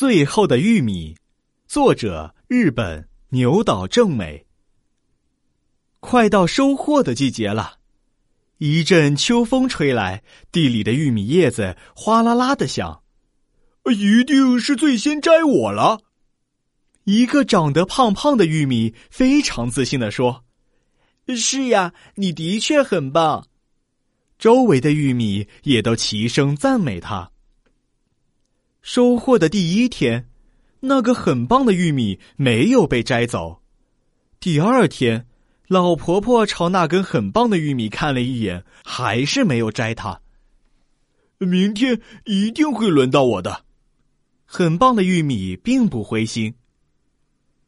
最后的玉米，作者日本牛岛正美。快到收获的季节了，一阵秋风吹来，地里的玉米叶子哗啦啦的响。一定是最先摘我了。一个长得胖胖的玉米非常自信的说：“是呀，你的确很棒。”周围的玉米也都齐声赞美他。收获的第一天，那个很棒的玉米没有被摘走。第二天，老婆婆朝那根很棒的玉米看了一眼，还是没有摘它。明天一定会轮到我的。很棒的玉米并不灰心。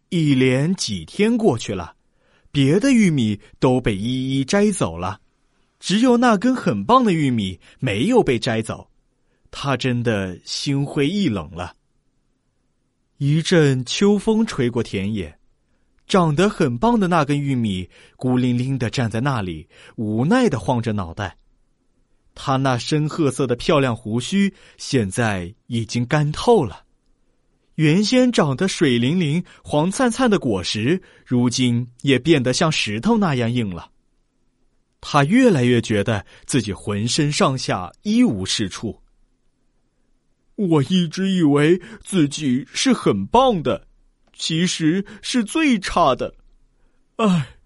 一连几天过去了，别的玉米都被一一摘走了，只有那根很棒的玉米没有被摘走。他真的心灰意冷了。一阵秋风吹过田野，长得很棒的那根玉米孤零零的站在那里，无奈的晃着脑袋。他那深褐色的漂亮胡须现在已经干透了，原先长得水灵灵、黄灿灿的果实，如今也变得像石头那样硬了。他越来越觉得自己浑身上下一无是处。我一直以为自己是很棒的，其实是最差的。唉，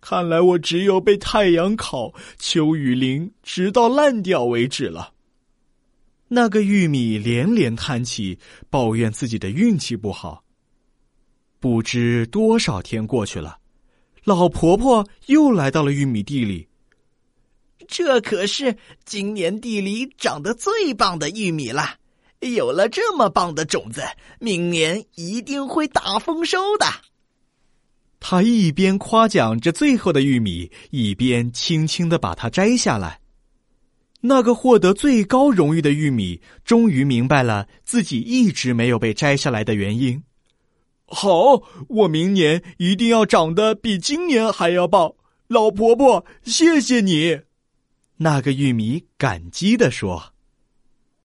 看来我只有被太阳烤、秋雨淋，直到烂掉为止了。那个玉米连连叹气，抱怨自己的运气不好。不知多少天过去了，老婆婆又来到了玉米地里。这可是今年地里长得最棒的玉米了。有了这么棒的种子，明年一定会大丰收的。他一边夸奖这最后的玉米，一边轻轻的把它摘下来。那个获得最高荣誉的玉米，终于明白了自己一直没有被摘下来的原因。好，我明年一定要长得比今年还要棒。老婆婆，谢谢你。那个玉米感激的说。